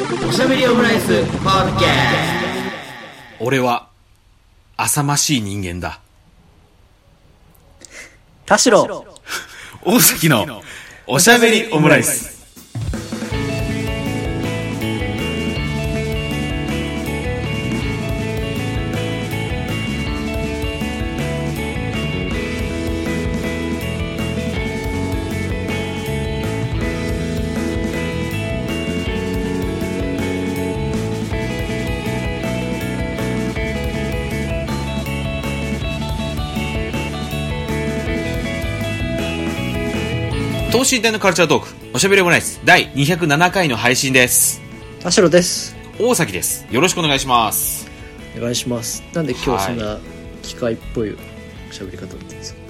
おしゃべりオムライスポッドキャ俺は、浅ましい人間だ。田代大崎の、おしゃべりオムライス。等身大のカルチャートーク、おしゃべりオムライス、第207回の配信です。田代です。大崎です。よろしくお願いします。お願いします。なんで今日そんな機械っぽい喋り方だったんですか、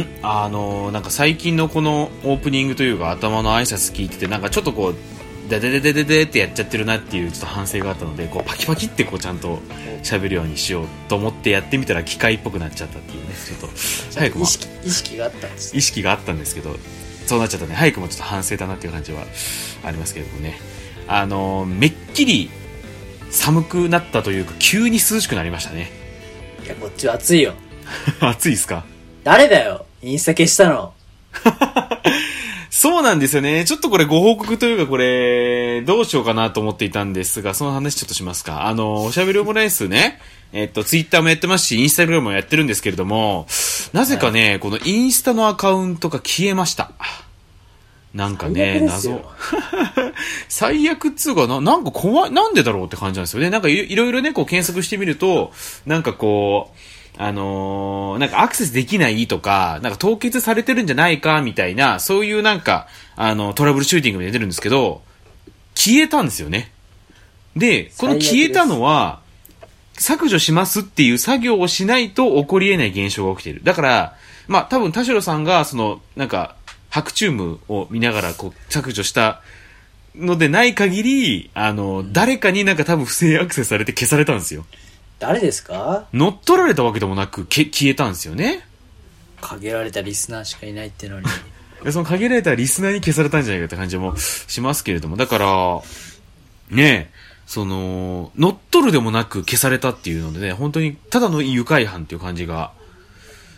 ん？あのーなんか最近のこのオープニングというか頭の挨拶聞いててなんかちょっとこうデデデデデデってやっちゃってるなっていうちょっと反省があったのでこうパキパキってこうちゃんと喋るようにしようと思ってやってみたら機械っぽくなっちゃったっていうね。ちょっと早くも意識意識があったんですね。意識があったんですけどそうなっちゃったね。早くもちょっと反省だなっていう感じはありますけれどもね。あのーめっきり寒くなったというか急に涼しくなりましたね。いやこっちは暑いよ。暑いですか？誰だよ？インスタ消したの そうなんですよね。ちょっとこれご報告というかこれ、どうしようかなと思っていたんですが、その話ちょっとしますか。あの、おしゃべりオムライスね、えっと、ツイッターもやってますし、インスタグラムもやってるんですけれども、なぜかね、このインスタのアカウントが消えました。なんかね、謎 最悪っつうかな、なんか怖い、なんでだろうって感じなんですよね。なんかいいろいろね、こう検索してみると、なんかこう、あのーなんかアクセスできないとか、なんか凍結されてるんじゃないか、みたいな、そういうなんか、あの、トラブルシューティングで出てるんですけど、消えたんですよね。で、この消えたのは、削除しますっていう作業をしないと起こり得ない現象が起きている。だから、まあ多分田代さんが、その、なんか、白チュームを見ながらこう削除したのでない限り、あの、誰かになんか多分不正アクセスされて消されたんですよ。誰ですか？乗っ取られたわけでもなく、け消えたんですよね？限られたリスナーしかいないってのに でその限られたリスナーに消されたんじゃないかって感じもしますけれども、だから、ねえ、その、乗っ取るでもなく消されたっていうのでね、本当にただの愉快犯っていう感じが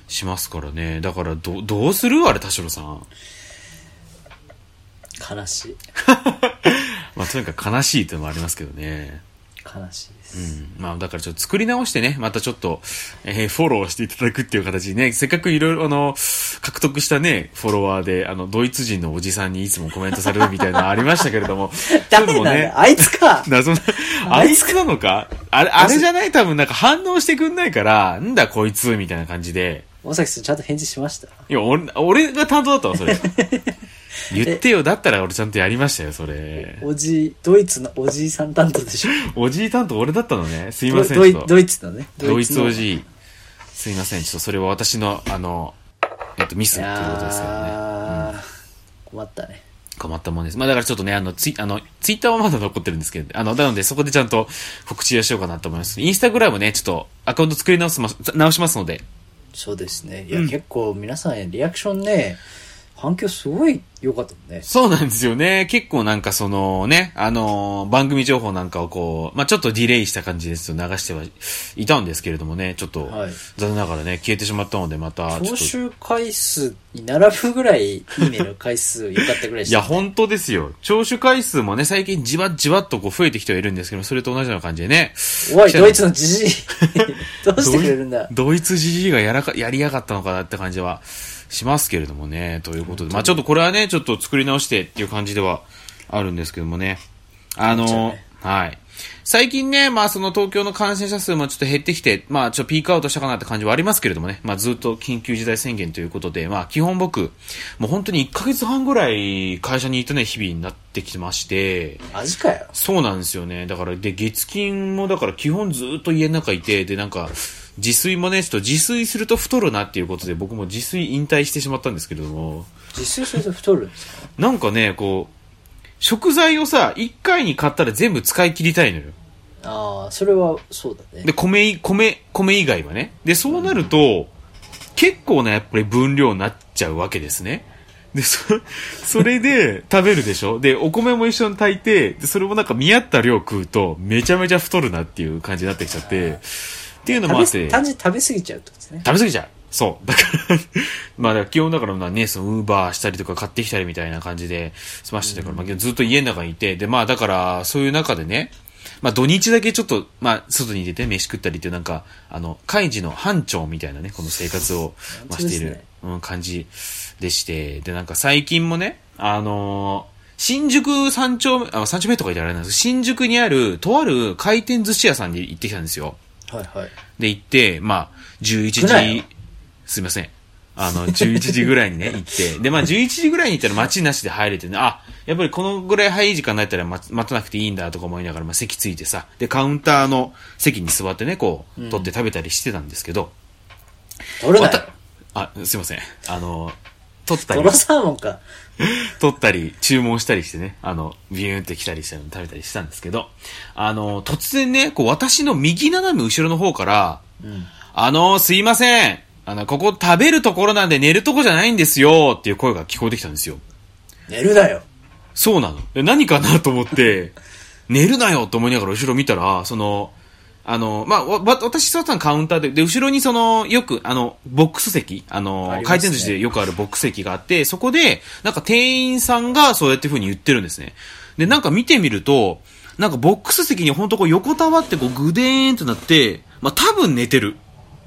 しますからね。だから、ど、どうする？あれ、田代さん。悲しい まあ、とにかく悲しいっていうのもありますけどね。悲しいです、うん。まあ、だからちょっと作り直してね、またちょっと、えーフォローしていただくっていう形にね、せっかくいろいろあの、獲得したね、フォロワーで、あの、ドイツ人のおじさんにいつもコメントされるみたいなのありましたけれども、誰なねだ、あいつか。謎な、あいつなのか？あれ、あれじゃない？多分なんか反応してくんないから、んだこいつみたいな感じで。大崎さんちゃんと返事しました？いや、俺、俺が担当だったわ、それ。言ってよ、だったら俺ちゃんとやりましたよ、それ。おじドイツのおじいさん担当でしょ？おじい担当俺だったのね。すいません、ドイちょっとドイツのねドイツのおじい。すいません、ちょっとそれは私の、あの、えっと、ミスいということですけどね。やー困ったね困ったもんです。まあだからちょっとね、あの、ツイ、あの、ツイッターはまだ残ってるんですけど、あの、なのでそこでちゃんと告知をしようかなと思います。インスタグラムね、ちょっとアカウント作り直すま、直しますので、そうですねいや、結構皆さんリアクションね反響すごい良かったもんねそうなんですよね。結構なんかそのね、あのー番組情報なんかをこう、まあちょっとディレイした感じですと流してはいたんですけれどもね、ちょっと、はい残念ながらね、消えてしまったので、また、ちょっと。聴取回数に並ぶぐらいいいねの回数良かったぐらいで いや、した、ね、本当ですよ。聴取回数もね、最近じわじわっとこう増えてきてはいるんですけど、それと同じような感じでね。おいドイツのじじい どうしてくれるんだドイツじじいがやらか、やりやがったのかなって感じはしますけれどもね。ということで、まあちょっとこれはね、ちょっと作り直してっていう感じではあるんですけどもね。あのはい。最近ね、まあその東京の感染者数もちょっと減ってきて、まあちょっとピークアウトしたかなって感じはありますけれどもね。まあずっと緊急事態宣言ということで、まあ基本僕、もう本当に1ヶ月半ぐらい会社にいたね、日々になってきてまして、マジかよそうなんですよね。だから、で、月金もだから基本ずっと家の中いて、で、なんか、自炊もね、ちょっと自炊すると太るなっていうことで、僕も自炊引退してしまったんですけれども、自炊すると太るんですか？なんかね、こう、食材をさ、一回に買ったら全部使い切りたいのよ。ああそれはそうだねで、米い、米、米以外はね。で、そうなると、結構なやっぱり分量になっちゃうわけですね。で、そ、それで食べるでしょ？で、お米も一緒に炊いて、で、それもなんか見合った量食うと、めちゃめちゃ太るなっていう感じになってきちゃって、っていうのもあって、単純に食べ過ぎちゃうってことですね。食べ過ぎちゃう。そう。だから、まあ、基本だからまあね、その、ウーバーしたりとか買ってきたりみたいな感じで済ましてたから、まあ、ずっと家の中にいて、で、まあ、だから、そういう中でね、まあ、土日だけちょっと、まあ、外に出て飯食ったりっていうなんか、あの、カイジの班長みたいなね、この生活を、まあ、しているうん、感じでして、で、なんか最近もね、あのー新宿三丁目、あ、三丁目とか言ってあれなんですけど新宿にある、とある回転寿司屋さんに行ってきたんですよ。はいはい。で、行って、まあ、11少ないよ時、すいません。あの、11時ぐらいにね、行って、で、まあ、11時ぐらいに行ったら待ちなしで入れてね、あ、やっぱりこのぐらい早い時間になったら待待たなくていいんだとか思いながら、まあ、席ついてさ、で、カウンターの席に座ってね、こう、取って食べたりしてたんですけど、取るなよまた。、あ、すいません。あの、取ったりト、ロサーモンか。取ったり、注文したりしてね、あの、ビューンって来たりしたの食べたりしたんですけど、あの、突然ね、こう、私の右斜め後ろの方から、うん。あのすいません。あの、ここ食べるところなんで寝るとこじゃないんですよっていう声が聞こえてきたんですよ。寝るなよ。そうなの。で何かなと思って、寝るなよと思いながら後ろ見たら、その、あの、まあ、わ、わ私座ったのカウンターで、で、後ろにその、よく、あの、ボックス席、あの、あね回転寿司でよくあるボックス席があって、そこで、なんか店員さんがそうやって風に言ってるんですね。で、なんか見てみると、なんかボックス席にほんとこう横たわってこうグデーンってなって、まあ、多分寝てる。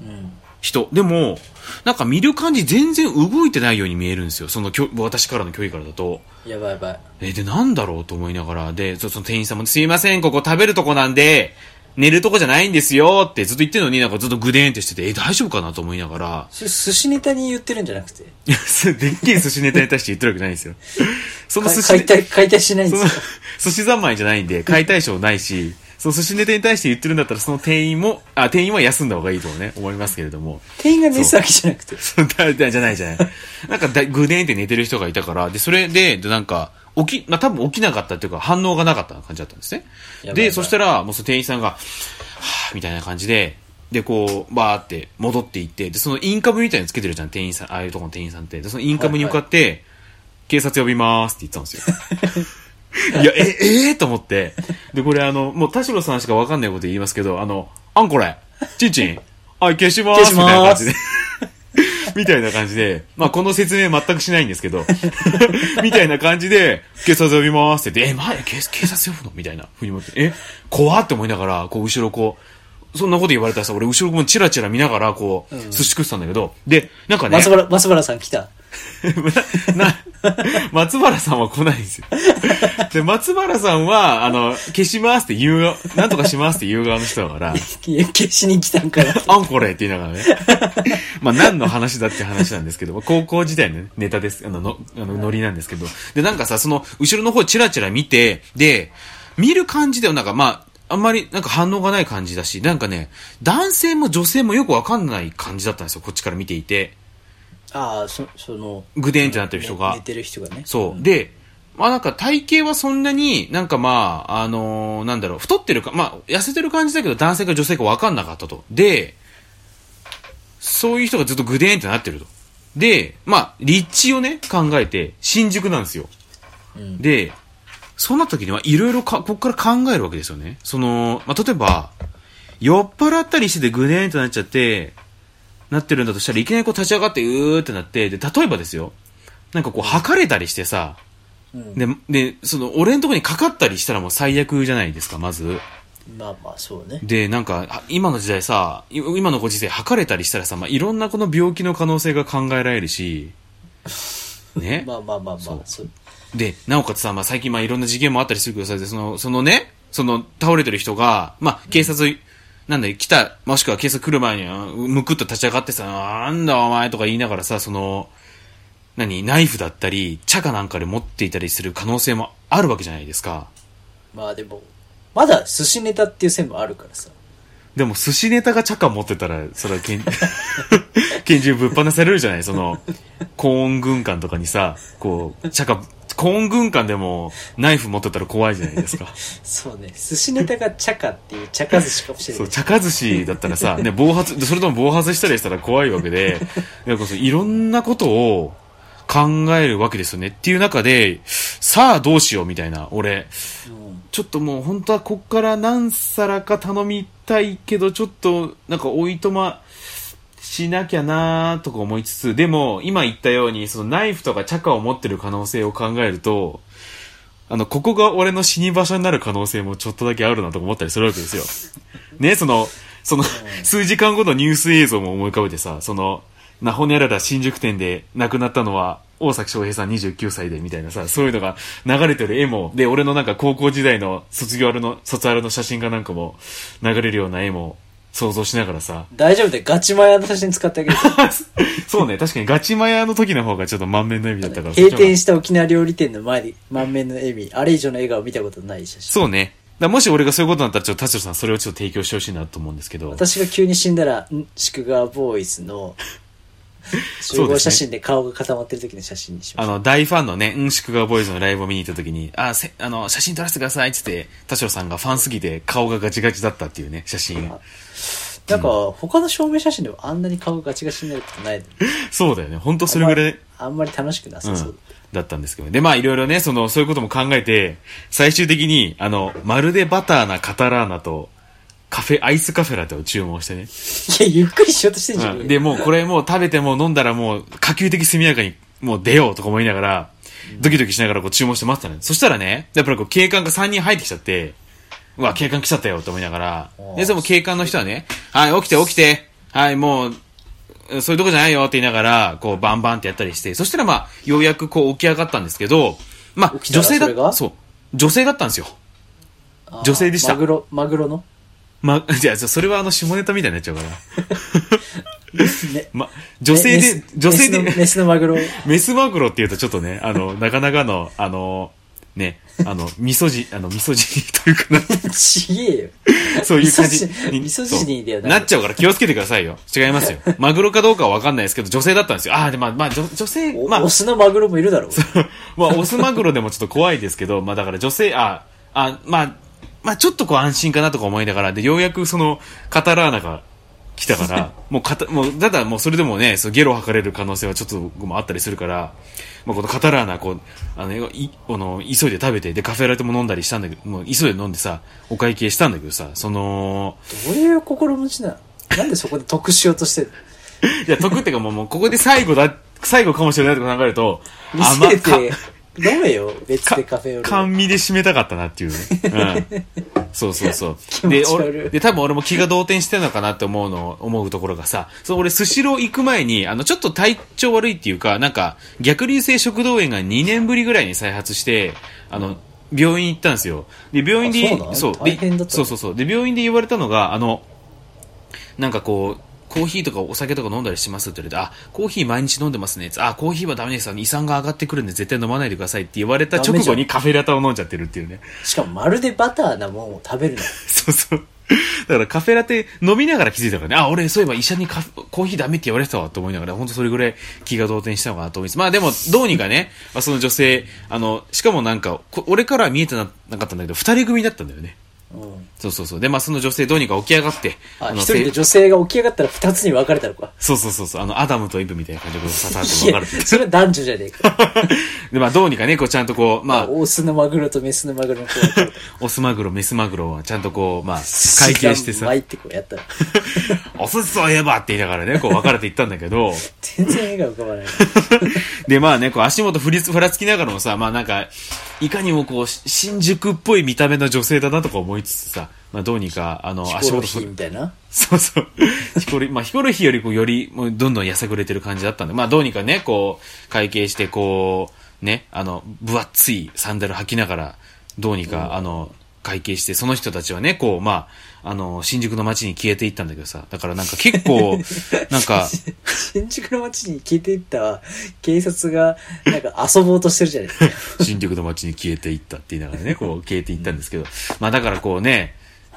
うん。人。でも、なんか見る感じ全然動いてないように見えるんですよ。そのきょ、私からの距離からだと。やばいやばい。え、で、なんだろうと思いながら、で、そその店員さんも、すいません、ここ食べるとこなんで、寝るとこじゃないんですよってずっと言ってるのになんかずっとグデーンってしてて、え、大丈夫かなと思いながら、寿司ネタに言ってるんじゃなくて？いや、すでっけえ寿司ネタに対して言ってるわけないんですよ。その寿司、か解体、解体しないんですよ。寿司三昧じゃないんで、解体ショーないし、その寿司ネタに対して言ってるんだったら、その店員も、あ、店員は休んだ方がいいとね、思いますけれども。店員が寝てたわけじゃなくて。そうだだじゃないじゃない。なんかだ、ぐでーんって寝てる人がいたから、で、それで、で、なんか、起き、まあ、多分起きなかったっていうか、反応がなかった感じだったんですね。で、そしたら、もうその店員さんが、はぁ、みたいな感じで、で、こう、バーって戻っていって、で、そのインカムみたいにつけてるじゃん、店員さん、ああいうとこの店員さんって。で、そのインカムに向かって、警察呼びまーすって言ったんですよ。いや、え、えー、と思って。で、これあの、もう田代さんしかわかんないこと言いますけど、あの、あんこれ、ちんちん、はい、消しまーす、みたいな感じで。みたいな感じで、まあこの説明全くしないんですけど、みたいな感じで、警察呼びますって。言って、え、前警警察呼ぶの？みたいなふうに思って、え、怖って思いながら、こう後ろこう、そんなこと言われたらさ、俺後ろもチラチラ見ながら、こう、寿司食ってたんだけど、で、なんかね、松原、松原さん来た。な、松原さんは来ないんですよ。で、松原さんは、あの、消しますって言う側、なんとかしますって言う側の人だから、消しに来たんかな。あんこれって言いながらね。まあ何の話だって話なんですけど、高校時代のねネタです。あの、の、あの、ノリなんですけど。で、なんかさ、その、後ろの方チラチラ見て、で、見る感じではなんかまあ、あんまりなんか反応がない感じだし、なんかね、男性も女性もよくわかんない感じだったんですよ、こっちから見ていて。ああ、そ、その、ぐでんってなってる人が。寝てる人がね。そう。で、まあなんか体型はそんなになんかまあ、あのーなんだろう、太ってるか、まあ痩せてる感じだけど男性か女性か分かんなかったと。で、そういう人がずっとグデーンってなってると。で、まあ、立地をね、考えて、新宿なんですよ。うんで、そんな時にはいろいろか、ここから考えるわけですよね。その、まあ、例えば、酔っ払ったりしててグデーンってなっちゃって、なってるんだとしたらいきなりこう立ち上がってうーってなって、で、例えばですよ。なんかこう、測れたりしてさ、うんで、で、その、俺のとこにかかったりしたらもう最悪じゃないですか、まず。まあまあ、そうね。で、なんか、あ今の時代さ、い今のご時世測れたりしたらさ、まあ、いろんなこの病気の可能性が考えられるし、ね。まあまあまあまあ、そう。で、なおかつさ、まあ、最近まあいろんな事件もあったりするけどさ、でその、そのね、その倒れてる人が、まあ、警察、なんだよ、来た、もしくは警察来る前に、あむくっと立ち上がってさ、なんだお前とか言いながらさ、その、何、ナイフだったり、茶かなんかで持っていたりする可能性もあるわけじゃないですか。まあでも、まだ寿司ネタっていう線もあるからさ。でも寿司ネタが茶か持ってたら、それは拳、拳銃ぶっ放されるじゃないその、高音軍艦とかにさ、こう、茶か、高音軍艦でもナイフ持ってたら怖いじゃないですか。そうね。寿司ネタが茶かっていう茶か寿司かもしれそう、ない。茶か寿司だったらさ、ね、暴発、それとも暴発したりしたら怖いわけで、なんかそういろんなことを考えるわけですよね。っていう中で、さあどうしようみたいな、俺、うんちょっともう本当はこっから何皿か頼みたいけど、ちょっとなんかおいとましなきゃなーとか思いつつ、でも今言ったようにそのナイフとかチャカを持ってる可能性を考えると、あの、ここが俺の死に場所になる可能性もちょっとだけあるなとか思ったりするわけですよ。ね、その、その、数時間後のニュース映像も思い浮かべてさ、その、なほにゃらら新宿店で亡くなったのは、大崎翔平さん29歳でみたいなさ、そういうのが流れてる絵も、で、俺のなんか高校時代の卒業あるの、卒アルの写真がなんかも流れるような絵も想像しながらさ、大丈夫でガチマヤの写真使ってあげる。そうね、確かにガチマヤの時の方がちょっと満面の笑みだったから。閉店しした沖縄料理店の前に満面の笑み、あれ以上の笑顔見たことない写真。そうね。だもし俺がそういうことになったら、ちょっと達郎さんそれをちょっと提供してほしいなと思うんですけど。私が急に死んだら、ん宿川ボーイズの 集合写真で顔が固まってる時の写真にしましょう。あの、大ファンのね、うんしくがボーイズのライブを見に行った時に、あ、せ、あの、写真撮らせてくださいって言って、田代さんがファンすぎて顔がガチガチだったっていうね、写真。なんか、他の証明写真でもあんなに顔がガチガチになることないの？に そうだよね。本当それぐらい、あんまり楽しくなさそう。うんだったんですけど。で、まあいろいろね、その、そういうことも考えて、最終的に、あの、まるでバターなカタラーナと、カフェ、アイスカフェラテを注文してね。いや、ゆっくりしようとしてんじゃん。うん。で、もうこれもう食べても飲んだらもう、可及的速やかにもう出ようとか思いながら、ドキドキしながらこう注文して待ってたのよ。そしたらね、やっぱりこう警官が3人入ってきちゃって、うわ、警官来ちゃったよと思いながら。で、でも警官の人はね、はい、起きて起きて、はい、もう、そういうとこじゃないよって言いながら、こう、バンバンってやったりして、そしたらまあ、ようやくこう起き上がったんですけど、まあ、女性だそう、女性だったんですよ。女性でした。マグロ、マグロの？ま、じゃあ、それはあの、下ネタみたいになっちゃうから。ね ま、女性で女性で、メスのメスのマグロ。メスマグロって言うとちょっとね、あの、なかなかの、あの、ね、あの、味噌汁、あの、味噌汁というかな、ちげえよ。そういう感じ味噌汁味噌汁だよそうなっちゃうから気をつけてくださいよ。違いますよ。マグロかどうかはわかんないですけど、女性だったんですよ。ああ、で、まあ、まあ、女女性、おまあオ、スのマグロもいるだろう。まあ、オスマグロでもちょっと怖いですけど、まあ、だから女性、あ、あ、まあ、まあ、ちょっとこう安心かなとか思いながら、で、ようやくその、カタラーナが来たから、もうかた、もう、ただもうそれでもね、そうゲロ吐かれる可能性はちょっともあったりするから、まあ、このカタラーナ、こう、あの、い、この、急いで食べて、で、カフェラテも飲んだりしたんだけど、もう急いで飲んでさ、お会計したんだけどさ、その、どういう心持ちなの？なんでそこで得しようとしてる？いや、得ってかもう、もうここで最後だ、最後かもしれないとか考えると、見せかて、飲めよ、別でカフェオレ。甘味で締めたかったなっていうね。うん。そうそうそう。で、俺、で、多分俺も気が動転してるのかなって思うの、思うところがさ、そう、俺、スシロー行く前に、あの、ちょっと体調悪いっていうか、なんか、逆流性食道炎が2年ぶりぐらいに再発して、あの、病院行ったんですよ。で、病院で、あそうそう、大変だったで、そうそうそう。で、病院で言われたのが、あの、なんかこう、コーヒーとかお酒とか飲んだりしますって言われて、あ、コーヒー毎日飲んでますね。あ、コーヒーはダメです。あの胃酸が上がってくるんで絶対飲まないでくださいって言われた直後にカフェラテを飲んじゃってるっていうね。しかもまるでバターなもんを食べるの。そうそう。だからカフェラテ飲みながら気づいたからね、あ、俺そういえば医者にコーヒーダメって言われてたわと思いながら、本当それぐらい気が動転したのかなと思います。まあでも、どうにかね、まあ、その女性、あの、しかもなんか、こ俺からは見えてななかったんだけど、二人組だったんだよね。うん。そうそうそう。で、まあその女性どうにか起き上がって、あ、の一人で女性が起き上がったら二つに分かれたのか。そうそうそうそう、あの、アダムとイブみたいな感じで 刺さってい分かれてや、それは男女じゃねえか。で、まあどうにかね、こうちゃんとこう、まあ、オスのマグロとメスのマグロの。オスマグロ、メスマグロはちゃんとこう、まあ、会計してさ巻、いてこうやったら。お寿司そういえばって言いながらね、こう分かれていったんだけど、全然絵が浮かばない。で、まあね、こう足元ふりつ、ふらつきながらもさ、まあなんか、いかにもこう、し新宿っぽい見た目の女性だなとか思いつつさ、まあどうにか、あの、ヒ足元コロヒーみたいな？そうそう。ヒコロヒー、まあヒコロヒーよりこう、より、もうどんどんやさぐれてる感じだったんで、まあどうにかね、こう、会計して、こう、ね、あの、分厚いサンダル履きながら、どうにか、あの、会計して、その人たちはね、こう、まあ、あの、新宿の街に消えていったんだけどさ、だからなんか結構、なんか、新宿の街に消えていったわ警察が、なんか遊ぼうとしてるじゃないですか。新宿の街に消えていったって言いながらね、こう消えていったんですけど、まあだからこうね、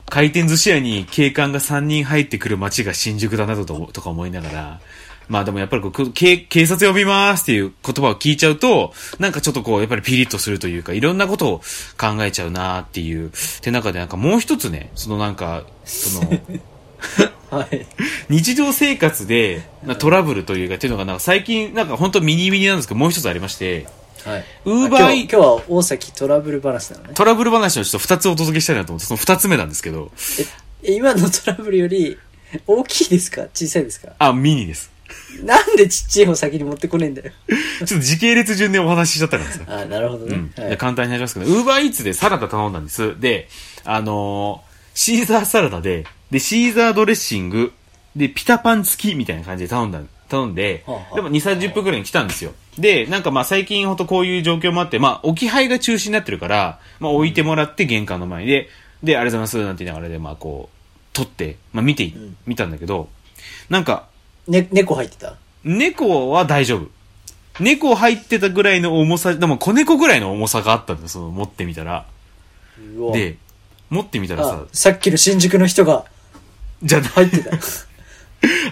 回転寿司屋に警官が3人入ってくる街が新宿だなどととか思いながら、まあでもやっぱりこう、警警察呼びますっていう言葉を聞いちゃうと、なんかちょっとこう、やっぱりピリッとするというか、いろんなことを考えちゃうなっていう、って中でなんかもう一つね、そのなんか、その、はい。日常生活でなトラブルというか、っていうのがなんか最近なんか本当ミニミニなんですけど、もう一つありまして、はい。ウーバー今日は大崎トラブル話なのね。トラブル話をちょっと二つお届けしたいなと思って、その二つ目なんですけど、え、今のトラブルより大きいですか？小さいですか？あ、ミニです。なんでちっちゃい方先に持ってこねえんだよ。ちょっと時系列順でお話ししちゃったからさ。あ、なるほどね。うん。はいで簡単になりますけど、ウーバーイーツでサラダ頼んだんです。で、あのーシーザーサラダで、で、シーザードレッシング、で、ピタパン付きみたいな感じで頼んだ、頼んではあは、あでも2、30分くらいに来たんですよ。で、なんかまあ最近ほんとこういう状況もあって、まあ置き配が中止になってるから、まあ置いてもらって玄関の前で、で、ありがとうございますなんて言いながらで、まあこう、撮って、まあ見て、ん見たんだけど、なんか、ね、猫入ってた？猫は大丈夫。猫入ってたぐらいの重さ、でも子猫ぐらいの重さがあったんだよ、その持ってみたら。で、持ってみたらさあ、、さっきの新宿の人がじゃ入ってた。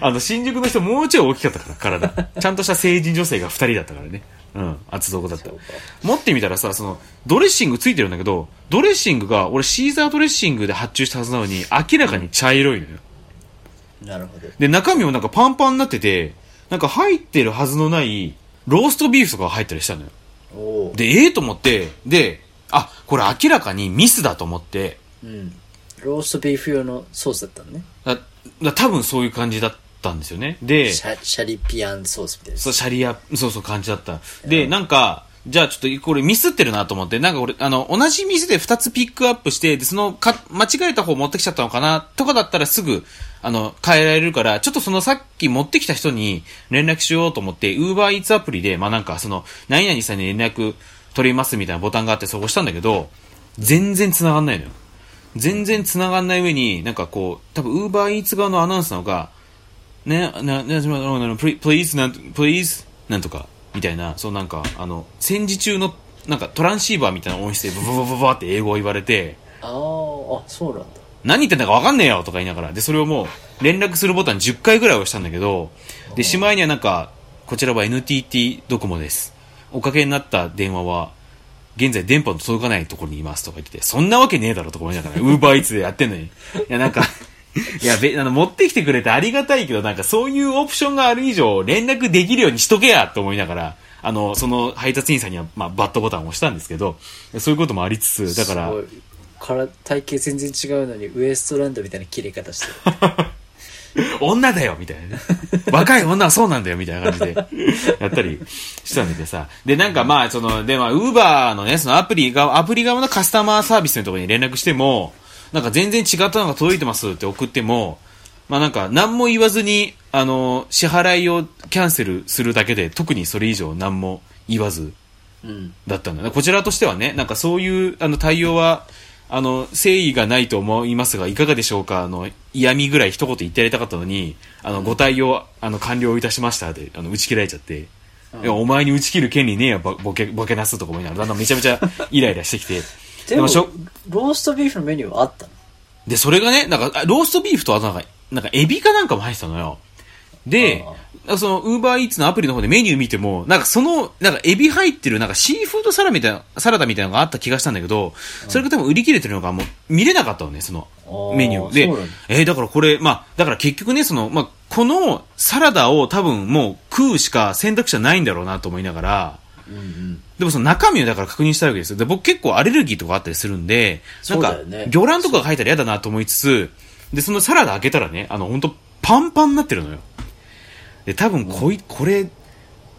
あの、新宿の人もうちょい大きかったから、体。ちゃんとした成人女性が二人だったからね。うん、厚底だった持ってみたらさ、その、ドレッシングついてるんだけど、ドレッシングが、俺シーザードレッシングで発注したはずなのに、明らかに茶色いのよ。なるほど。で、中身もなんかパンパンになってて、なんか入ってるはずのない、ローストビーフとかが入ったりしたのよ。で、ええと思って、で、あ、これ明らかにミスだと思って、うん。ローストビーフ用のソースだったのね。だだ多分そういう感じだったんですよね。で、シャシャリピアンソースみたいな。そう、シャリア、そうそう感じだった。で、なんか、じゃあちょっとこれミスってるなと思って、なんか俺、あの、同じ店で2つピックアップして、で、その、か、間違えた方持ってきちゃったのかな？とかだったらすぐ、あの、変えられるから、ちょっとそのさっき持ってきた人に連絡しようと思って、ウーバーイーツアプリで、まあなんかその、何々さんに連絡取りますみたいなボタンがあってそこ押したんだけど、全然繋がんないのよ。全然繋がんない上に、なんかこう、多分ウーバーイーツ側のアナウンスなのか、ね、な、ね、すみませんあの、プリ please, なんと、please, なんとか、みたいな、そうなんか、あの、戦時中の、なんかトランシーバーみたいな音質でブブブブブブって英語を言われて、あーあ、そうなんだ。何言ってんだか分かんねえよとか言いながら、で、それをもう、連絡するボタン10回ぐらい押したんだけど、で、しまいにはなんか、こちらは NTT ドコモです。おかけになった電話は、現在電波の届かないところにいますとか言ってて、そんなわけねえだろとか思いながら、ウーバーイーツでやってんのに。いや、なんか、いや、べ、あの、持ってきてくれてありがたいけど、なんかそういうオプションがある以上、連絡できるようにしとけやと思いながら、あの、その配達員さんには、まあ、バットボタンを押したんですけど、そういうこともありつつ、だからから体型全然違うのにウエストランドみたいな切れ方してる。女だよみたいなね。若い女はそうなんだよみたいな感じで、やったりしたんだけどさ。で、なんかまあ、その、で、まあ、ウーバーのね、そのアプリ側、アプリ側のカスタマーサービスのところに連絡しても、なんか全然違ったのが届いてますって送っても、まあなんか何も言わずに、あの、支払いをキャンセルするだけで、特にそれ以上何も言わず、うん。だったんだね。こちらとしてはね、なんかそういう、あの、対応は、あの、誠意がないと思いますが、いかがでしょうか？あの、嫌味ぐらい一言言ってやりたかったのに、あの、ご対応、あの、完了いたしましたで、あの、打ち切られちゃって、いやお前に打ち切る権利ねえよ、ボボケ、ボケなすとか思いながら、だんだんめちゃめちゃイライラしてきて。でもしょ、ローストビーフのメニューはあったの？で、それがね、なんか、あローストビーフとあとなんか、なんか、エビかなんかも入ってたのよ。でその、ウーバーイーツのアプリの方でメニュー見ても、なんかその、なんかエビ入ってる、なんかシーフードサラみたいな、サラダみたいなのがあった気がしたんだけど、それが多分売り切れてるのがもう見れなかったのね、そのメニューで。えーだからこれ、まあ、だから結局ね、その、まあ、このサラダを多分もう食うしか選択肢はないんだろうなと思いながら、うんうん。でもその中身をだから確認したいわけですよ。で、僕結構アレルギーとかあったりするんで、なんか魚卵とかが入ったら嫌だなと思いつつ、で、そのサラダ開けたらね、あの、本当パンパンになってるのよ。で、多分こい、これ、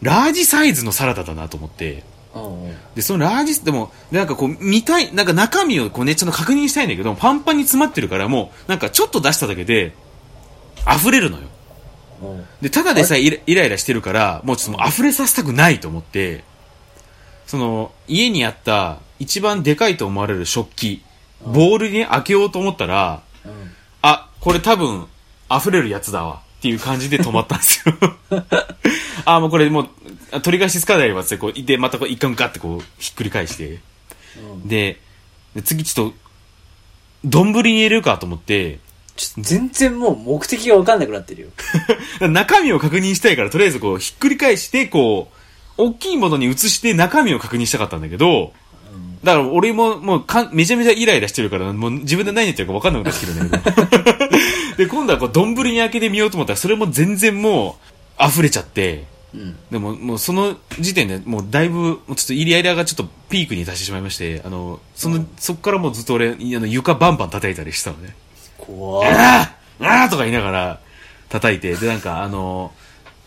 ラージサイズのサラダだなと思って、うんうん。で、そのラージ、でも、でなんかこう、見たい、なんか中身をこうね、ちょっと確認したいんだけど、パンパンに詰まってるから、もう、なんかちょっと出しただけで、溢れるのよ。うんで、ただでさえイライラしてるから、もうちょっと溢れさせたくないと思って、その、家にあった一番でかいと思われる食器、ボールにね開けようと思ったら、うん。あ、これ多分溢れるやつだわっていう感じで止まったんですよ。あ、もうこれもう、あ取り返しつかないわって、こう、で、またこう一回ガッてこう、ひっくり返して、うんで、で次ちょっと、丼に入れるかと思って、全然もう目的が分かんなくなってるよ。中身を確認したいから、とりあえずこう、ひっくり返して、こう、大きいものに移して中身を確認したかったんだけど、だから俺ももうかんめちゃめちゃイライラしてるから、もう自分で何言ってるか分かんなくなってきてるんだけど。で、今度はこう、丼に開けてみようと思ったら、それも全然もう、溢れちゃって、うん。でも、もうその時点でもうだいぶ、ちょっとイリアイラがちょっとピークに達してしまいまして、あの、その、そっからもうずっと俺、あの床バンバン叩いたりしてたのね。怖い。あーあーとか言いながら叩いて、で、なんかあの、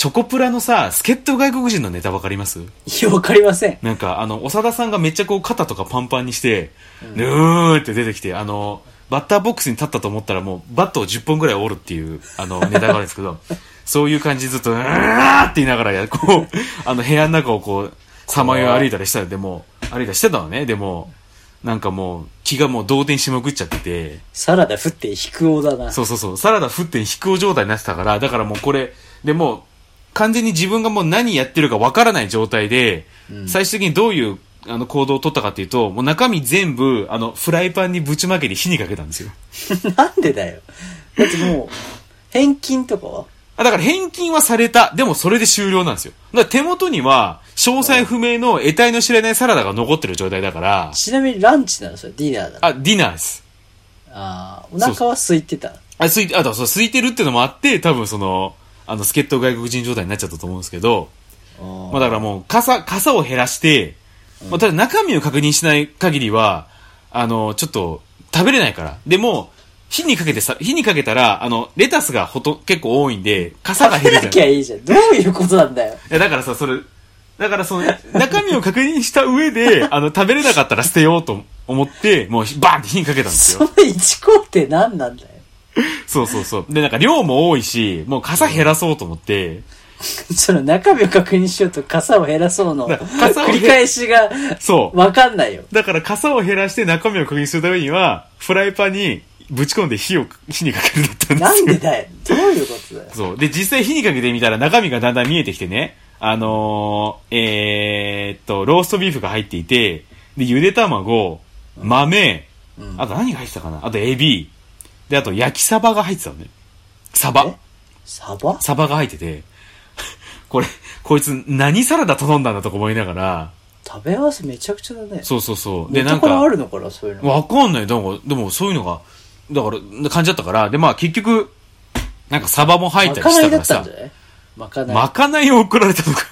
チョコプラのさ、助っ人外国人のネタわかります？いや、わかりません。なんか、あの、長田さんがめっちゃこう肩とかパンパンにして、ぬーって出てきて、あの、バッターボックスに立ったと思ったらもうバットを10本ぐらい折るっていう、あの、ネタがあるんですけど、そういう感じでずっと、うーって言いながらや、こう、あの、部屋の中をこう、さまよい歩いたりしたら、でも、歩いたりしてたのね、でも、なんかもう、気がもう動転しまくっちゃってて、サラダ降って引くおだな。そうそうそう、サラダ振って引くお状態になってたから、だからもうこれ、でもう、完全に自分がもう何やってるかわからない状態で、最終的にどういうあの行動を取ったかっていうと、もう中身全部、あの、フライパンにぶちまけて火にかけたんですよ。なんでだよ。だってもう、返金とかは？あ、だから返金はされた。でもそれで終了なんですよ。だから手元には、詳細不明の得体の知れないサラダが残ってる状態だから、ちなみにランチなの？それ、ディナーだの？あ、ディナーです。あーお腹は空いてた？あ、空いて、あと、そう、空いてるっていうのもあって、多分その、あの、助っ人外国人状態になっちゃったと思うんですけど、まあだからもう、傘、傘を減らして、まあただ中身を確認しない限りは、あの、ちょっと、食べれないから。でも、火にかけてさ、火にかけたら、あの、レタスがほと、結構多いんで、傘が食べ減るじゃん。なきゃいいじゃん。どういうことなんだよ。いや、だからさ、それ、だからその、中身を確認した上で、あの、食べれなかったら捨てようと思って、もう、バーンって火にかけたんですよ。その一工程何なんだよ。そうそうそう。で、なんか量も多いし、もう傘減らそうと思って、その中身を確認しようと傘を減らそうの傘を減繰り返しがそう。わかんないよ。だから傘を減らして中身を確認するためには、フライパンにぶち込んで火を、火にかけるだったんですよ。なんでだよ。どういうことだよ。そう。で、実際火にかけてみたら中身がだんだん見えてきてね、あのー、えー、っと、ローストビーフが入っていて、で、ゆで卵、豆、うんあと何が入ってたかなあとエビ、で、あと焼きサバが入ってたのね。サバえ？サバ？サバが入ってて、これ、こいつ何サラダ頼んだんだとか思いながら、食べ合わせめちゃくちゃだね。そうそうそう。で、で、なんんか、あるのかなそういうの。わかんない。だから、でもそういうのが、だから、感じだったから、で、まあ結局、なんかサバも入ったりまかないだしたからさまかない。まかないを送られたのか。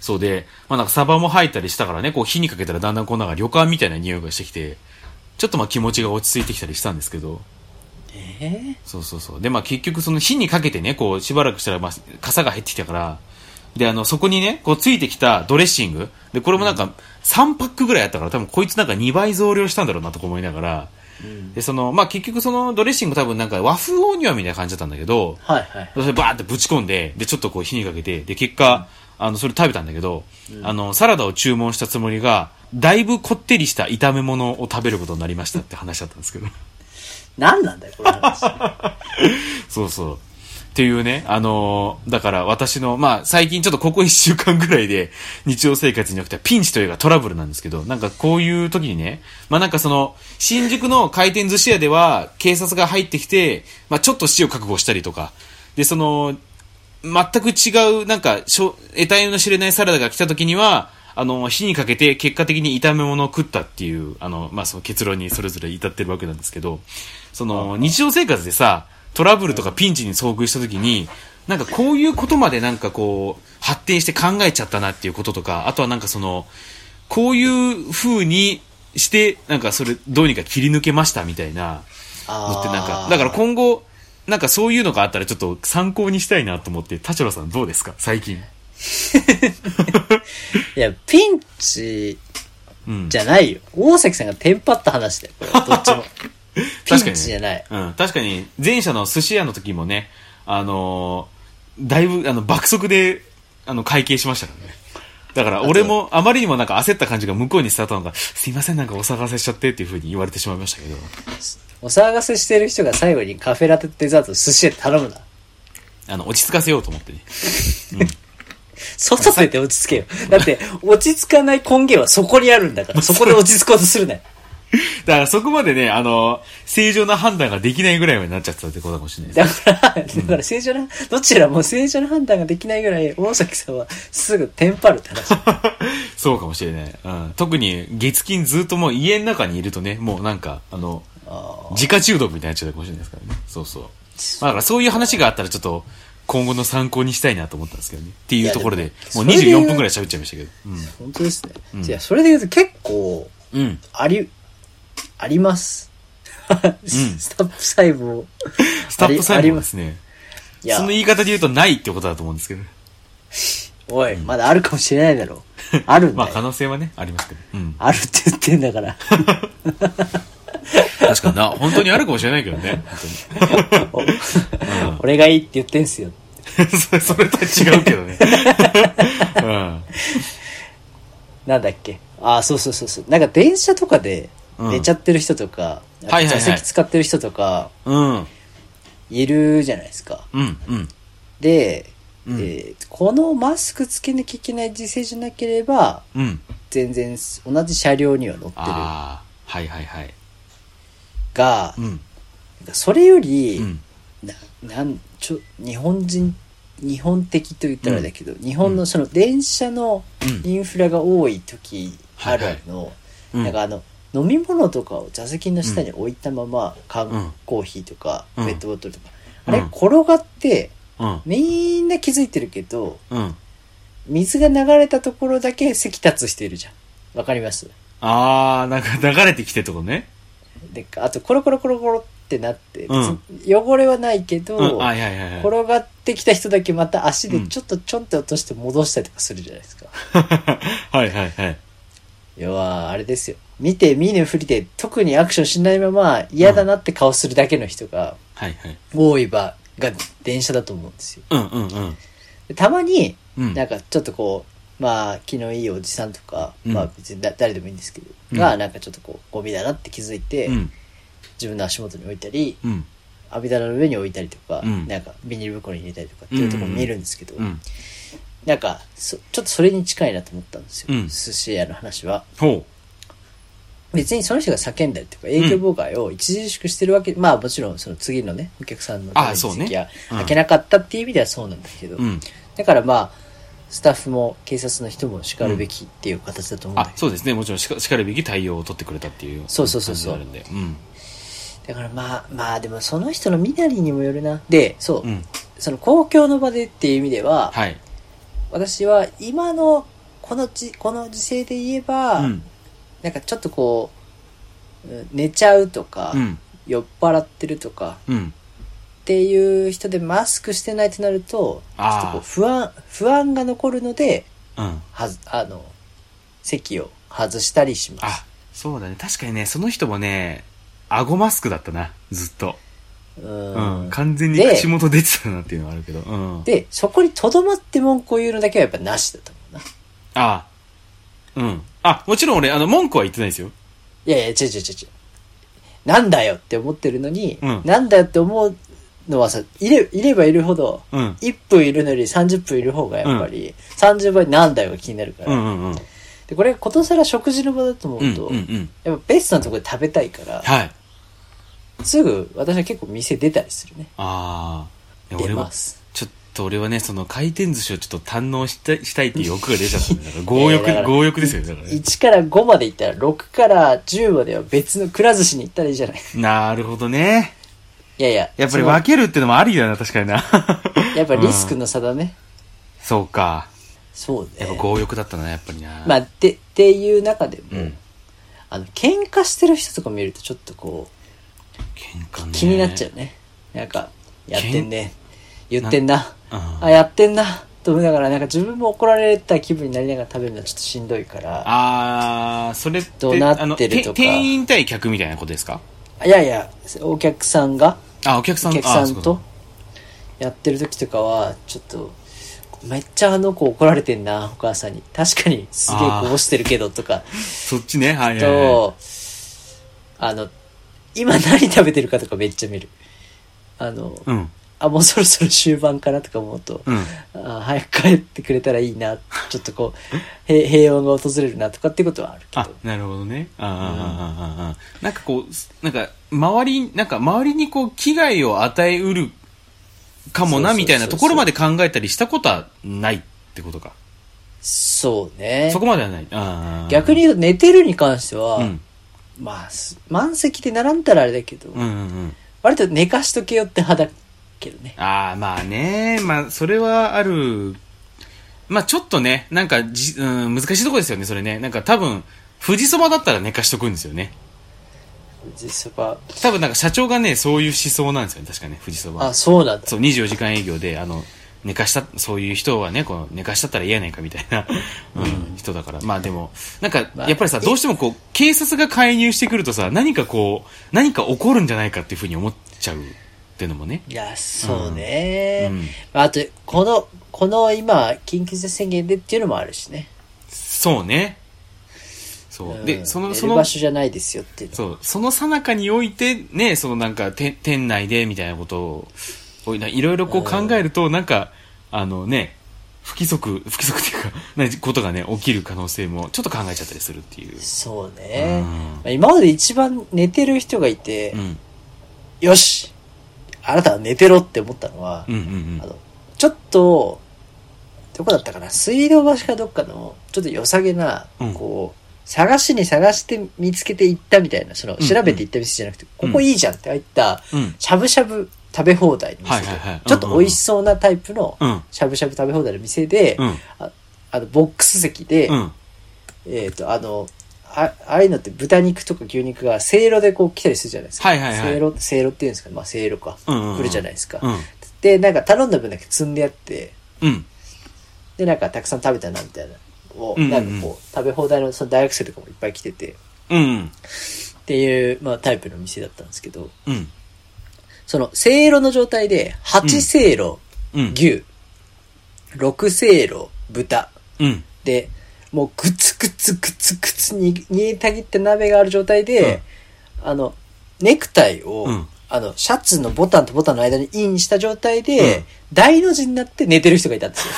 そうで、まあなんかサバも入ったりしたからね、こう火にかけたらだんだんこうなんか旅館みたいな匂いがしてきて、ちょっとまあ気持ちが落ち着いてきたりしたんですけど、えそうそうそう。で、まあ結局その火にかけてね、こうしばらくしたら、まあ、傘が減ってきたから、で、あの、そこにね、こうついてきたドレッシング。で、これもなんか3パックぐらいあったから、多分こいつなんか2倍増量したんだろうなとか思いながら、うん。で、その、まあ結局そのドレッシング多分なんか和風オニオンみたいな感じだったんだけど、はいはい。それバーってぶち込んで、で、ちょっとこう火にかけて、で、結果、あの、それ食べたんだけど、あの、サラダを注文したつもりが、だいぶこってりした炒め物を食べることになりましたって話だったんですけど。何なんだよ、この話。そうそう。っていうね、あのーだから私の、まあ最近ちょっとここ一週間ぐらいで日常生活に起きたピンチというかトラブルなんですけど、なんかこういう時にね、まあなんかその、新宿の回転寿司屋では警察が入ってきて、まあちょっと死を覚悟したりとか、で、その、全く違う、なんか、しょ得体の知れないサラダが来た時には、あの、火にかけて結果的に炒め物を食ったっていう、あの、まあ、その結論にそれぞれ至ってるわけなんですけど、その、日常生活でさ、トラブルとかピンチに遭遇した時に、なんかこういうことまでなんかこう、発展して考えちゃったなっていうこととか、あとはなんかその、こういう風にして、なんかそれどうにか切り抜けましたみたいなのってなんか、だから今後、なんかそういうのがあったらちょっと参考にしたいなと思って、田代さんどうですか？最近。いや、ピンチうん。じゃないよ。大崎さんがテンパった話だよ、これはどっちも。ピ ン確かにねチじゃない。うん。確かに、前者の寿司屋の時もね、あのーだいぶ、あの、爆速で、あの、会計しましたからね。だから、俺も、あまりにもなんか焦った感じが向こうに伝わったのが、すいません、なんかお騒がせしちゃってっていう風に言われてしまいましたけど。お騒がせしてる人が最後にカフェラテデザート寿司屋で頼むな。あの、落ち着かせようと思ってね。外出て落ち着けよ。だって、落ち着かない根源はそこにあるんだから、そこで落ち着こうとするなよ。だからそこまでね、あの、正常な判断ができないぐらいまでなっちゃってたってことかもしれないです。だから、だから正常な、どちらも正常な判断ができないぐらい、大崎さんはすぐテンパるって話。そうかもしれない。うん。特に月金ずっともう家の中にいるとね、もうなんか、あの、あ自家中毒みたいになっちゃうかもしれないですからね。そうそう。まあだからそういう話があったらちょっと、今後の参考にしたいなと思ったんですけどね。っていうところで、もういやでも24分くらい喋っちゃいましたけど。本当ですね。うんいや、それで言うと結構、うん。うん。あり、あります。スタップ細胞。スタップ細あり胞ですね。その、言い方で言うとないってことだと思うんですけど。おい、まだあるかもしれないだろう。あるん まあ可。能性はね、ありますけど。うん。あるって言ってんだから。確かにな、本当にあるかもしれないけどね。本 俺がいいって言ってんすよ。それとは違うけどね。うん。なんだっけ？ああ、そうそうそうそう。なんか電車とかでうん寝ちゃってる人とか、はいはいはい座席使ってる人とか、うん。いるじゃないですか。うん。うん。で、うんえーこのマスクつけなきゃいけない時勢じゃなければ、うん。全然同じ車両には乗ってるはいはいはい。が、うん。それより、うん。ななんちょ日本人日本的と言ったらだけど、日本のその電車のうん。インフラが多い時あるの、うん。なんかあの飲み物とかを座席の下に置いたまま、缶コーヒーとか、うん。ペットボトルとか、うん。あれ転がってうん。みんな気づいてるけどうん。水が流れたところだけ席立つ人いるじゃん。わかります？ああ、なんか流れてきてってことね。であとコロコロコロコロってなって、汚れはないけど。転がってきた人だけまた足でうんちょっとちょんって落として戻したりとかするじゃないですか。はいはいはい。要は、あれですよ。見て見ぬふりで特にアクションしないまま嫌だなって顔するだけの人が。多い場が電車だと思うんですよ。うんうんうん。でたまに、うん。なんかちょっとこう、まあ、気のいいおじさんとか、うんまあ別にだ誰でもいいんですけど、うんが、なんかちょっとこう、ゴミだなって気づいて、うん。自分の足元に置いたり、うん。網棚の上に置いたりとか、うんなんかビニール袋に入れたりとかっていうところ見えるんですけど、うん。なんかそ、ちょっとそれに近いなと思ったんですよ。うん寿司屋の話は。ほ別にその人が叫んだりとか、営業妨害を著しくしてるわけ、まあもちろんその次のね、お客さんのためにあそうね席はうん開けなかったっていう意味ではそうなんだけど、う。うん。だからまあ、スタッフも警察の人も叱るべきっていう形だと思うんだけ、ど、あそうですね。もちろんしか、しかるべき対応を取ってくれたっていう。そうそうそうそう感じがあるんで。うん。だからまあ、まあでもその人の身なりにもよるな。で、そう、うん。その公共の場でっていう意味では、はい。私は今のこのじこの時勢で言えば、うん。なんかちょっとこう、うん寝ちゃうとか、うん。酔っ払ってるとかうん。っていう人でマスクしてないとなると、ちょっとこう不安、不安が残るので、うん。はず、あの、席を外したりします。あ、そうだね。確かにね、その人もね、顎マスクだったな、ずっと。ううん。ん。完全にで口元出てたなっていうのはあるけど。うん。で、そこにとどまって文句を言うのだけはやっぱなしだと思うな。あうん。あ、もちろん俺、あの、文句は言ってないですよ。いやいや、違う違う違う違う。なんだよって思ってるのに、うんなんだよって思うのはさ、いれ、いればいるほど、うん。1分いるのより30分いる方がやっぱり、30倍なんだよが気になるから。うんうんうん。で、これ、ことさら食事の場だと思うんうと、うんうん。やっぱベストなところで食べたいから、はい。すぐ私は結構店出たりするね。ああ。出ま、す。ちょっと俺はね、その回転寿司をちょっと堪能したしたいっていう欲が出ちゃったんだから、強欲強欲ですよね、だからね。1から5まで行ったら、6から10までは別のくら寿司に行ったらいいじゃない。なるほどね。いやいや、やっぱり分けるってのもありだな、確かにな。やっぱリスクうんの差だね。そうか。そうね。やっぱ強欲だったな、やっぱりな。まあ、で、っていう中でも、うん。あの、喧嘩してる人とか見るとちょっとこ喧嘩ね。う、気になっちゃうね。なんか、やってんね。言ってんな。うん。あ、やってんな。と思いながら、なんか自分も怒られた気分になりながら食べるのはちょっとしんどいから。あー、それって、どうなってるとか店員対客みたいなことですか？いやいや、お客さんが、あ、お客さんお客さんとやってる時とかは、ちょっと、めっちゃあの子怒られてんな、お母さんに。確かにすげえこぼしてるけど、とか。そっちね、はいはいはい。と、あの、今何食べてるかとかめっちゃ見る。あの、うん。あ、もうそろそろ終盤かなとか思うと、うん。あ早く帰ってくれたらいいな、ちょっとこう、平平穏が訪れるなとかってことはあるけあど。、なるほどね。ああ、ああ、ああ、ああ。なんかこう、なんか、周り、なんか周りにこう、危害を与えうるかもな、みたいなところまで考えたりしたことはないってことか。そうねそ。こまではない。ああ。逆に言うと寝てるに関しては、うん。まあ、す満席で並んだらあれだけど、うんうんうん。割と寝かしとけよって派だけどね。ああ、まあね。まあ、それはある。まあ、ちょっとね、なんかじ、うん、難しいとこですよね、それね。なんか多分、富士そばだったら寝かしとくんですよね。富士そば。多分なんか社長がね、そういう思想なんですよね、確かね、富士そば。あ、そうなんだ。そう、24時間営業で、あの、寝かした、そういう人はね、この寝かしたったら嫌やないかみたいな、うん、人だから。まあでも、なんか、まあやっぱりさ、どうしてもこう、警察が介入してくるとさ、何かこう、何か起こるんじゃないかっていうふうに思っちゃうっていうのもね。いや、そうね。うんうんあと、この、この今、緊急事態宣言でっていうのもあるしね。そうね。そう。うんで、その、寝そのる場、所じゃないですよっていうの。そう、その最中において、ね、そのなんか、て店内でみたいなことを、いろいろこう考えると、なんか、あのね、不規則、不規則っていうか、なことがね、起きる可能性も、ちょっと考えちゃったりするっていう。そうね。うんまあ今まで一番寝てる人がいて、うん。よしあなたは寝てろって思ったのは、うんうんあの、ちょっと、どこだったかな？水道橋かどっかの、ちょっと良さげな、うんこう、探しに探して見つけていったみたいな、その、ん調べていった店じゃなくて、ここいいじゃんって入った、うん。うん。しゃぶしゃぶ食べ放題の店で、はいはいはいちょっと美味しそうなタイプのうん。しゃぶしゃぶ食べ放題の店で、うん。ああの、ボックス席で、うん。えっ、と、あの、あああいうのって豚肉とか牛肉がせいろでこう来たりするじゃないですか。はいはいはいせいろ、せいろっていうんですかまあせいろか。うんうんうん来るじゃないですか。うん。で、なんか頼んだ分だけ積んであって、うん。で、なんかたくさん食べたなみたいなのを、うんうんうんなんかこう、食べ放題のその大学生とかもいっぱい来てて、っうん。ていう、まあタイプの店だったんですけど、うん。その、せいろの状態で、8せいろ、うん。牛、6せいろ、豚、うん。で、もうグツグツグツグツに煮えたぎった鍋がある状態で、あの、ネクタイを、うんあの、シャツのボタンとボタンの間にインした状態で、うん大の字になって寝てる人がいたんです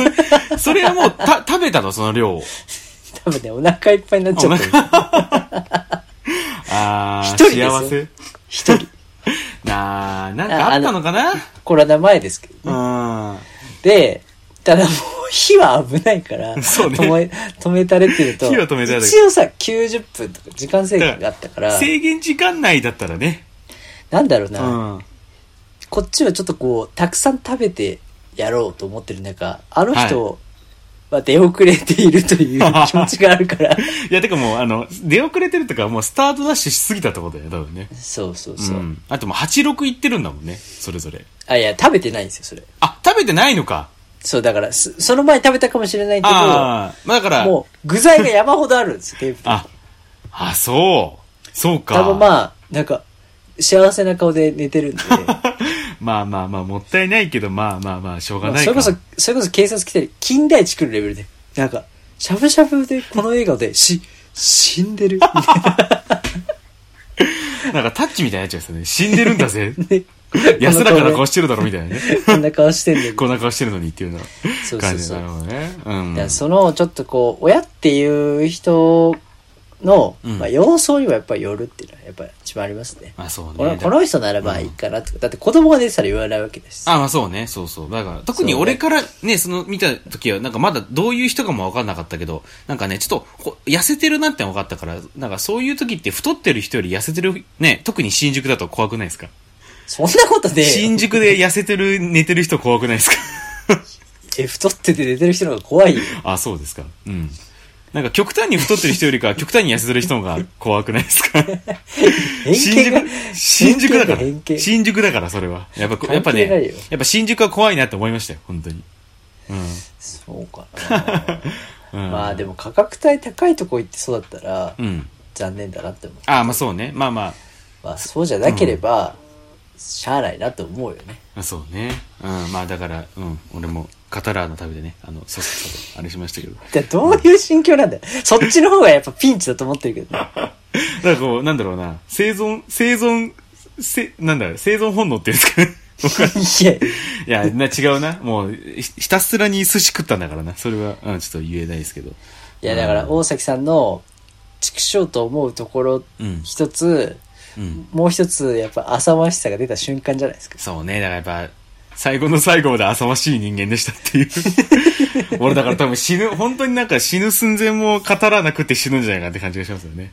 よ。それ、それはもう、た、食べたの？その量を。多分ね、お腹いっぱいになっちゃった。あー、一人ですよ幸せ一人。なー、なんかあったのかな？コロナ前ですけどうね。ん。で、ただもう火は危ないから、そうね止め、止めたれっていうと、火は止めたれ一応さ、90分とか時間制限があったから、制限時間内だったらね。なんだろううな、ん。こっちはちょっとこう、たくさん食べてやろうと思ってる中、あの人は出遅れているという 気持ちがあるから、いや、てかもう、あの、出遅れてるとか、もうスタートダッシュしすぎたってことだよ、多分ね。そうそううそう。ん。あともう86いってるんだもんね、それぞれ。あ、いや、食べてないんですよ、それ。あ、食べてないのか。そう、だから、そその前に食べたかもしれないけど、ああ、まあだから、もう、具材が山ほどあるんですよ、テープあ、あ、そう。そうか。多分まあ、なんか、幸せな顔で寝てるんで、まあまあまあ、もったいないけど、まあまあまあ、しょうがないか。それこそ、それこそ警察来たり、金田一来るレベルで、なんか、しゃぶしゃぶでこの笑顔で、し、死んでるみたいなんかタッチみたいになっちゃうんですよね。死んでるんだぜ。な ね。安らかな顔こしてるだろ、みたいなね。こんな顔してんのに。こんな顔してるのにっていうのはそうそう感じ。そうなるほどね。うん。その、ちょっとこう、親っていう人の、うんまあ、様相にもやっぱりよるっていうのは、やっぱり一番ありますね。まあそうね。このこの人ならばいいかなとか、だって子供が出てたら言わないわけです。あ、まあそうね。そうそう。だから、特に俺からね、その見た時は、なんかまだどういう人かも分かんなかったけど、なんかね、ちょっとほ、痩せてるなって分かったから、なんかそういう時って太ってる人より痩せてる、ね、特に新宿だと怖くないですか？そんなことで、新宿で痩せてる、寝てる人怖くないですか？え、太ってて寝てる人の方が怖いよ。あ、そうですか。うん。なんか極端に太ってる人よりか、極端に痩せてる人の方が怖くないですか？偏新宿、新宿だから。新宿だから、それは。やっぱ、やっぱね関係ないよ、やっぱ新宿は怖いなって思いましたよ、本当に。そうかな。うん。うん、まあでも価格帯高いとこ行ってそうだったら、うん。残念だなって思う。ああ、まあそうね。まあままあそうじゃなければ、しゃあないなと思うよね。あ、そうね。うん。まあだから、うん。俺も、カタラーナ食べてね、あの、そっそと、あれしましたけど。でどういう心境なんだよ。そっちの方がやっぱピンチだと思ってるけどね。だからこう、なんだろうな、生存、生存、せ、なんだろう、生存本能っていうんですかね。いいや、いや、な、違うな。もう、ひひたすらに寿司食ったんだからな。それは、うん、ちょっと言えないですけど。いやだから大崎さんの、畜生と思うところうん。一つ、うん。もう一つやっぱ浅ましさが出た瞬間じゃないですか。そうね。だからやっぱ、最後の最後まで浅ましい人間でしたっていう。俺だから多分死ぬ、本当になんか死ぬ寸前も語らなくて死ぬんじゃないかって感じがしますよね。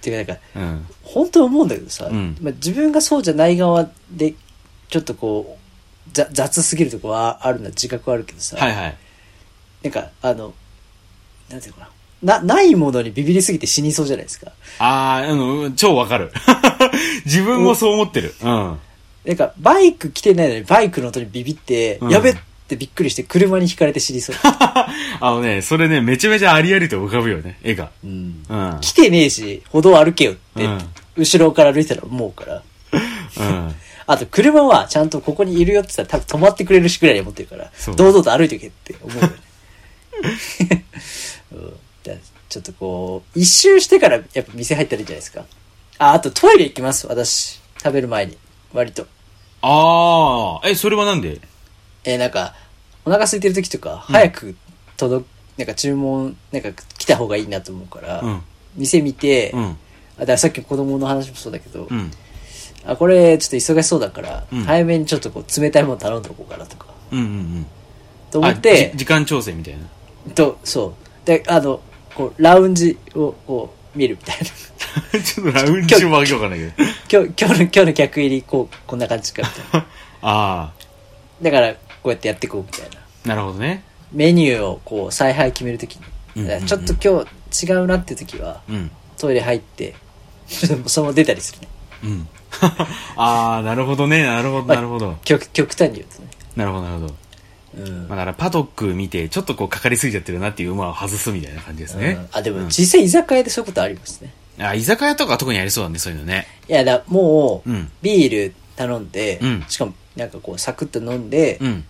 ていうか、なんか、うん。本当思うんだけどさ、うんまあ、自分がそうじゃない側で、ちょっとこう、ざ雑すぎるとこはあるのは自覚はあるけどさ、はいはい。なんか、あの、なんていうのかな。な、ないものにビビりすぎて死にそうじゃないですか。ああ、うん、超わかる。自分もそう思ってる。うん。なんか、バイク来てないのにバイクの音にビビって、うんやべってびっくりして車にひかれて死にそう。あのね、それね、めちゃめちゃありありと浮かぶよね、絵が。うんうん。来てねえし、歩道歩けよって、うん後ろから歩いてたら思うから。うん。あと、車はちゃんとここにいるよって言ったら多分止まってくれるしぐらいに思ってるからそう、堂々と歩いていけって思うよね。うんだちょっとこう、一周してからやっぱ店入ったらいいんじゃないですか。あ、あとトイレ行きます、私。食べる前に。割と。ああ、え、それはなんで？えーなんか、お腹空いてる時とか、早く届く、なんか注文、なんか来た方がいいなと思うから、うん。店見て、うん。あだからさっきの子供の話もそうだけど、うん。あ、これちょっと忙しそうだから、うん早めにちょっとこう冷たいもの頼んでおこうかなとか、うんうんうん。と思あってじ、時間調整みたいな。と、そう。で、あの、こう、ラウンジをこう見るみたいな。ちょっとラウンジもわけわかんないけど。今日、今日の、今日の客入り、こう、こんな感じかみたいな。あだから、こうやってやっていこうみたいな。あ、なるほどね。メニューをこう、采配決めるときに、うんうんうんだからちょっと今日違うなって時は、うん。トイレ入って、そのまま出たりするね。うん。ああ、なるほどね。なるほど、まあなるほど。極、極端に言うとね。なるほど、なるほど。うん。まあ、だからパドック見て、ちょっとこうかかりすぎちゃってるなっていう馬を外すみたいな感じですねうん。あ、でもうん実際居酒屋でそういうことありますね。あ、居酒屋とか特にありそうだね、そういうのね。いや、だもう、うんビール頼んで、うんしかも、なんかこう、サクッと飲んで、うん。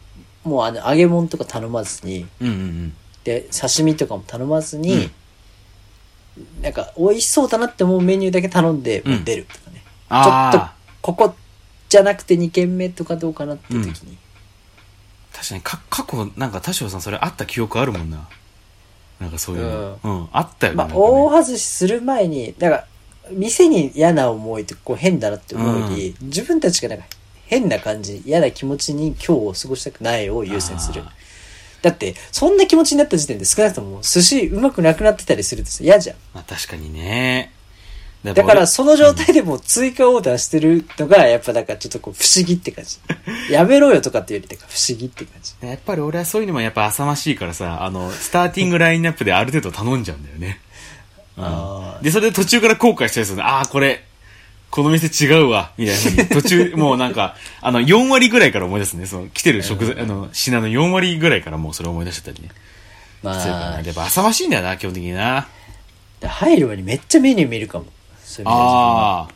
もうあの、揚げ物とか頼まずに、うんうんうん。で、刺身とかも頼まずに、なんか、美味しそうだなって思うメニューだけ頼んで、出るとかね。ちょっとここじゃなくて2軒目とかどうかなっていう時に。確かにか、過去、なんか田代さんそれあった記憶あるもんな。なんかそういうの。うん、あったよね。まあ、ね大外しする前に、だから、店に嫌な思いってこう変だなって思うより、自分たちがなんか変な感じ、嫌な気持ちに今日を過ごしたくないを優先するあ。だって、そんな気持ちになった時点で少なくとも寿司うまくなくなってたりするとさ嫌じゃん。まあ確かにね。だだからその状態でもう追加オーダーしてるのがやっぱなんかちょっとこう不思議って感じ。やめろよとかっていうより不思議って感じ。やっぱり俺はそういうのもやっぱ浅ましいからさ、あの、スターティングラインナップである程度頼んじゃうんだよね。うんで、それで途中から後悔したりするの。ああ、これ、この店違うわ、みたいな。途中、もうなんか、あの、4割ぐらいから思い出すね。その、来てる食材、あの、品の4割ぐらいからもうそれ思い出しちゃったりね。まあやっぱ浅ましいんだよな、基本的にな。入る前にめっちゃメニュー見るかも。そういう意味ではああ、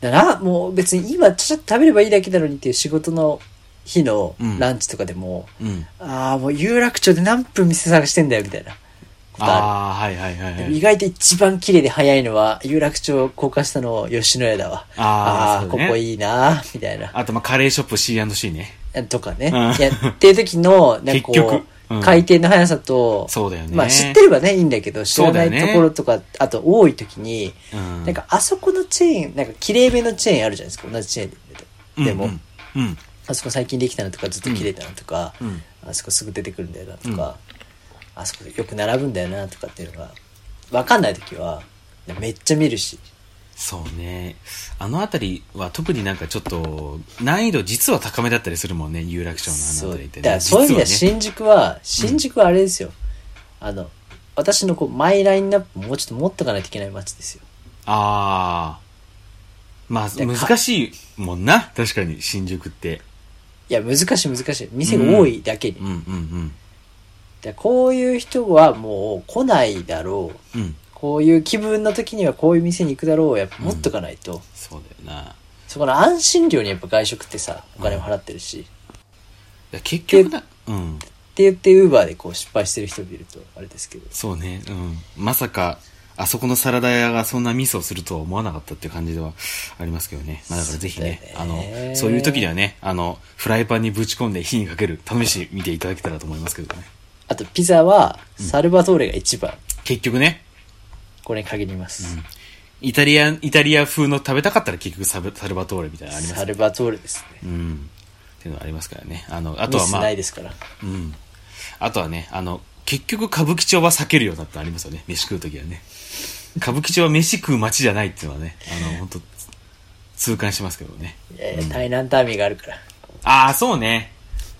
だな、もう別に今ちょっと食べればいいだけなのにっていう仕事の日のうんランチとかでも、うん。ああ、もう有楽町で何分店探してんだよみたいなことあああ、はいはいはいる。はい。意外と一番綺麗で早いのは、有楽町高架下の吉野家だわ。あーあねここいいなみたいな。あと、まあ、カレーショップ C&C ね。とかね。うんいや、っていう時の、なんかこう、うん回転の速さと、そうだよねまあ知ってればね、いいんだけど、知らないそうだよねところとか、あと多い時に、うん。なんかあそこのチェーン、なんか綺麗めのチェーンあるじゃないですか、同じチェーンで。でも、うんうん、うん。あそこ最近できたのとかずっと綺麗だなとか、うんあそこすぐ出てくるんだよなとか、あそこよく並ぶんだよなとかっていうのが、わかんない時は、めっちゃ見るし。そうね。あの辺りは特になんかちょっと、難易度実は高めだったりするもんね、有楽町のあ。の辺りって、だからそういう意味では新宿は、新宿はあれですよ。あの、私のこう、マイラインナップもうちょっと持っとかないといけない街ですよ。ああ。まあ、で難しいもんな。確かに、新宿って。いや、難しい難しい。店が多いだけに。うんうんでこういう人はもう来ないだろう。うん。うん。こういう気分の時にはこういう店に行くだろう。やっぱ持っとかないと。そうだよな。そこの安心料にやっぱ外食ってさ、お金も払ってるし。いや結局な、うん。って言って、ウーバーでこう失敗してる人を見ると、あれですけど。そうね、うん。まさか、あそこのサラダ屋がそんなミスをするとは思わなかったっていう感じではありますけどね。まあだからぜひね、あの、そういう時にはね、あの、フライパンにぶち込んで火にかける、試し見ていただけたらと思いますけどね。あと、ピザは、サルバトーレが一番。結局ね、これに限ります。イタリアン、イタリア風の食べたかったら結局サブサルバトーレみたいなのありますサルバトーレですね。うん。っていうのありますからね。あの、あとはまあ、ないですから。うん。あとはね、あの、結局歌舞伎町は避けるようになったのありますよね。飯食うときはね。歌舞伎町は飯食う街じゃないっていうのはね、あの、本当痛感しますけどね。いやいや、台南ターミーがあるから。ああ、そうね。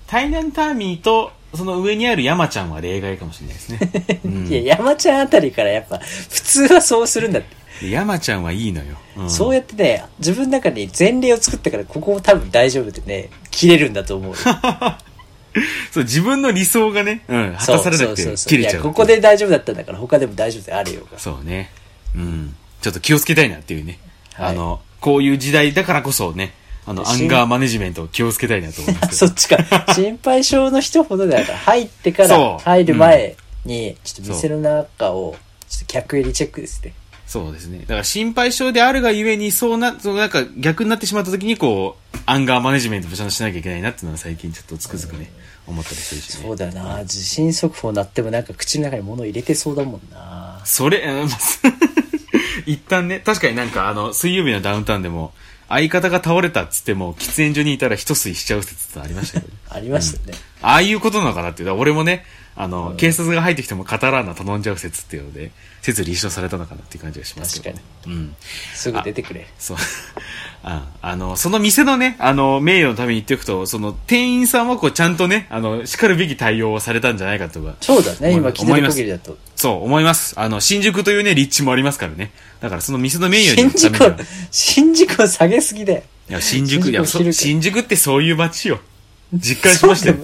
台南ターミーと、その上にある山ちゃんは例外かもしれないですね。うんいや、山ちゃんあたりからやっぱ、普通はそうするんだって。で山ちゃんはいいのよ。うんそうやってね、自分の中に前例を作ったから、ここ多分大丈夫ってね、切れるんだと思う。そう、自分の理想がね、うん、果たされなくて切れちゃう。いや、ここで大丈夫だったんだから、他でも大丈夫であるよが。そうね。うん。ちょっと気をつけたいなっていうね。はいあの、こういう時代だからこそね、あの、アしンガーマネジメントを気をつけたいなと思います。そっちか。心配性の人ほどだから、入ってから、入る前に、ちょっと店の中を、ちょっと客入りチェックですね。そうですね。だから心配性であるがゆえに、そうな、そうなんか逆になってしまった時に、こう、アンガーマネジメントもちゃんとしなきゃいけないなっていうのは最近ちょっとつくづくね、思ったりするしね。そうだよな。地震速報鳴ってもなんか口の中に物入れてそうだもんな。それ、一旦ね、確かになんかあの、水曜日のダウンタウンでも、相方が倒れたっつっても、喫煙所にいたら一吸いしちゃう説ってありましたけどね。ありましたね。ああいうことなのかなっていう。俺もね、あの、警察が入ってきてもカタラーナ頼んじゃう説っていうので、説立証されたのかなっていう感じがしますけどね。うん。すぐ出てくれ。そう。ああの、その店のね、あの、名誉のために言っておくと、その、店員さんはこう、ちゃんとね、あの、叱るべき対応をされたんじゃないかとか。そうだね、今聞いてる限りだと。そう、思います。あの、新宿というね、立地もありますからね。だからその店の名誉に新宿を、新宿を下げすぎだよ。いや、新宿、いや、そ新宿ってそういう街よ。実感しましたよ。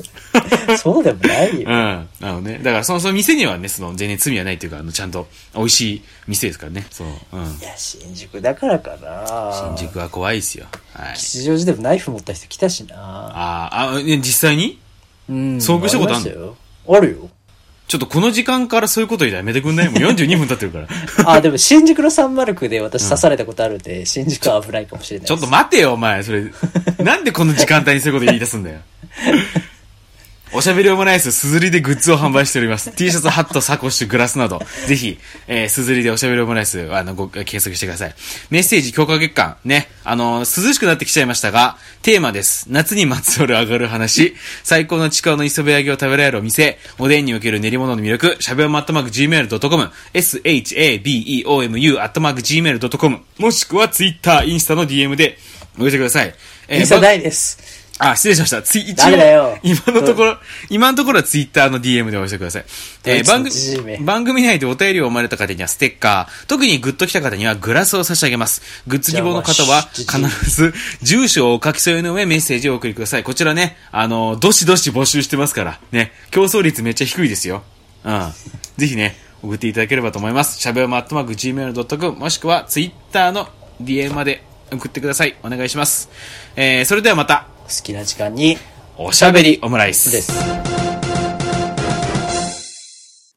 そうでもない うん。よ。あのね、だからその、その店にはね、その、全然罪はないというか、あの、ちゃんと、美味しい店ですからね。そう。うん。いや、新宿だからかな。新宿は怖いですよ。はい。吉祥寺でもナイフ持った人来たしな。あーあ、ね、実際に？うん。遭遇したことあんの？りまよあるよ。ちょっとこの時間からそういうこと言うのやめてくんない？もう42分経ってるから。あ、でも新宿のサンマルクで私刺されたことあるんで、新宿は危ないかもしれない。ちょっと待てよ、お前。それ、なんでこの時間帯にそういうこと言い出すんだよ。おしゃべりオムライス、すずりでグッズを販売しております。T シャツ、ハット、サコッシュ、グラスなど、ぜひ、えー、すずりでおしゃべりオムライス、あの、ご、検索してください。メッセージ強化月間、ね、あの、涼しくなってきちゃいましたが、テーマです。夏にまつわる上がる話、最高のちくわの磯辺揚げを食べられるお店、おでんにおける練り物の魅力、しゃべおまアットマーク Gmail.com、shabeomu アットマーク Gmail.com、もしくは Twitter、インスタの DM でお寄せください。えインスタないです。あ、失礼しました。ツイ、一ダメだよ今のところ、今のところはツイッターの DM でお寄せください。えー番組、番組内でお便りを生まれた方にはステッカー、特にグッと来た方にはグラスを差し上げます。グッズ希望の方は必ず住所を書き添えの上メッセージをお送りください。こちらね、あの、どしどし募集してますから、ね、競争率めっちゃ低いですよ。うん。ぜひね、送っていただければと思います。しゃべおまアットマーク Gmail.com もしくはツイッターの DM まで送ってください。お願いします。えー、それではまた。好きな時間に、おしゃべりオムライスです。